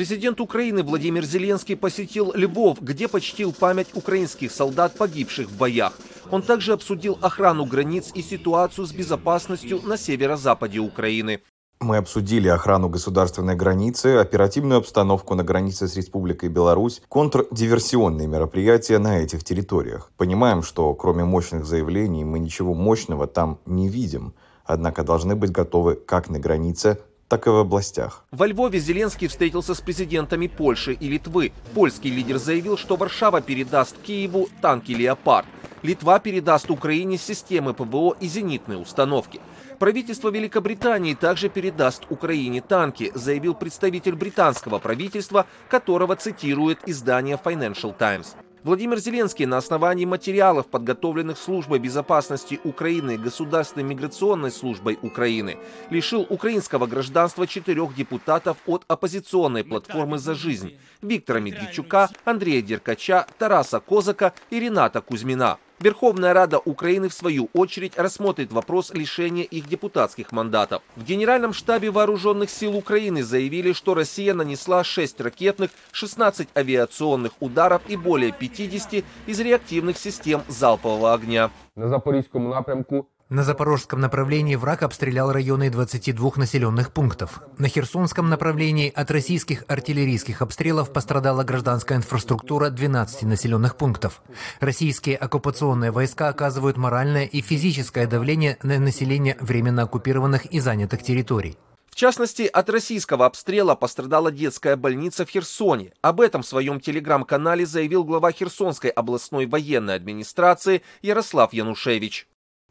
Президент Украины Владимир Зеленский посетил Львов, где почтил память украинских солдат, погибших в боях. Он также обсудил охрану границ и ситуацию с безопасностью на северо-западе Украины. Мы обсудили охрану государственной границы, оперативную обстановку на границе с Республикой Беларусь, контрдиверсионные мероприятия на этих территориях. Понимаем, что кроме мощных заявлений мы ничего мощного там не видим, однако должны быть готовы как на границе, так и в областях. Во Львове Зеленский встретился с президентами Польши и Литвы. Польский лидер заявил, что Варшава передаст Киеву танки «Леопард». Литва передаст Украине системы ПВО и зенитные установки. Правительство Великобритании также передаст Украине танки, заявил представитель британского правительства, которого цитирует издание Financial Times. Владимир Зеленский на основании материалов, подготовленных Службой безопасности Украины и Государственной миграционной службой Украины, лишил украинского гражданства четырех депутатов от оппозиционной платформы «За жизнь» Виктора Медведчука, Андрея Деркача, Тараса Козака и Рената Кузьмина. Верховная Рада Украины, в свою очередь, рассмотрит вопрос лишения их депутатских мандатов. В Генеральном штабе Вооруженных сил Украины заявили, что Россия нанесла 6 ракетных, 16 авиационных ударов и более 50 из реактивных систем залпового огня. На Запорізькому напрямку на запорожском направлении враг обстрелял районы 22 населенных пунктов. На Херсонском направлении от российских артиллерийских обстрелов пострадала гражданская инфраструктура 12 населенных пунктов. Российские оккупационные войска оказывают моральное и физическое давление на население временно оккупированных и занятых территорий. В частности, от российского обстрела пострадала детская больница в Херсоне. Об этом в своем телеграм-канале заявил глава Херсонской областной военной администрации Ярослав Янушевич.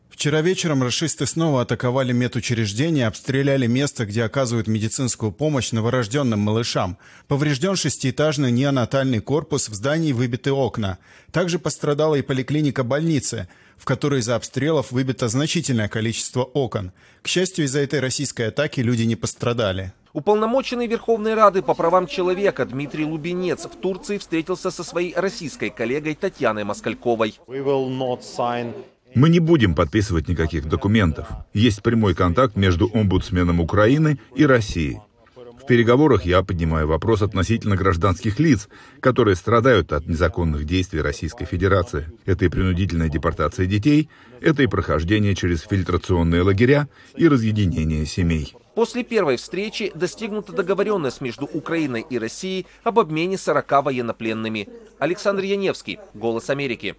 Вчера вечером расисты снова атаковали медучреждение, обстреляли место, где оказывают медицинскую помощь новорожденным малышам. Поврежден шестиэтажный неонатальный корпус, в здании выбиты окна. Также пострадала и поликлиника больницы, в которой из-за обстрелов выбито значительное количество окон. К счастью, из-за этой российской атаки люди не пострадали. Уполномоченный Верховной Рады по правам человека Дмитрий Лубенец в Турции встретился со своей российской коллегой Татьяной Москальковой. Мы не будем подписывать никаких документов. Есть прямой контакт между омбудсменом Украины и Россией. В переговорах я поднимаю вопрос относительно гражданских лиц, которые страдают от незаконных действий Российской Федерации. Это и принудительная депортация детей, это и прохождение через фильтрационные лагеря и разъединение семей. После первой встречи достигнута договоренность между Украиной и Россией об обмене 40 военнопленными. Александр Яневский, «Голос Америки».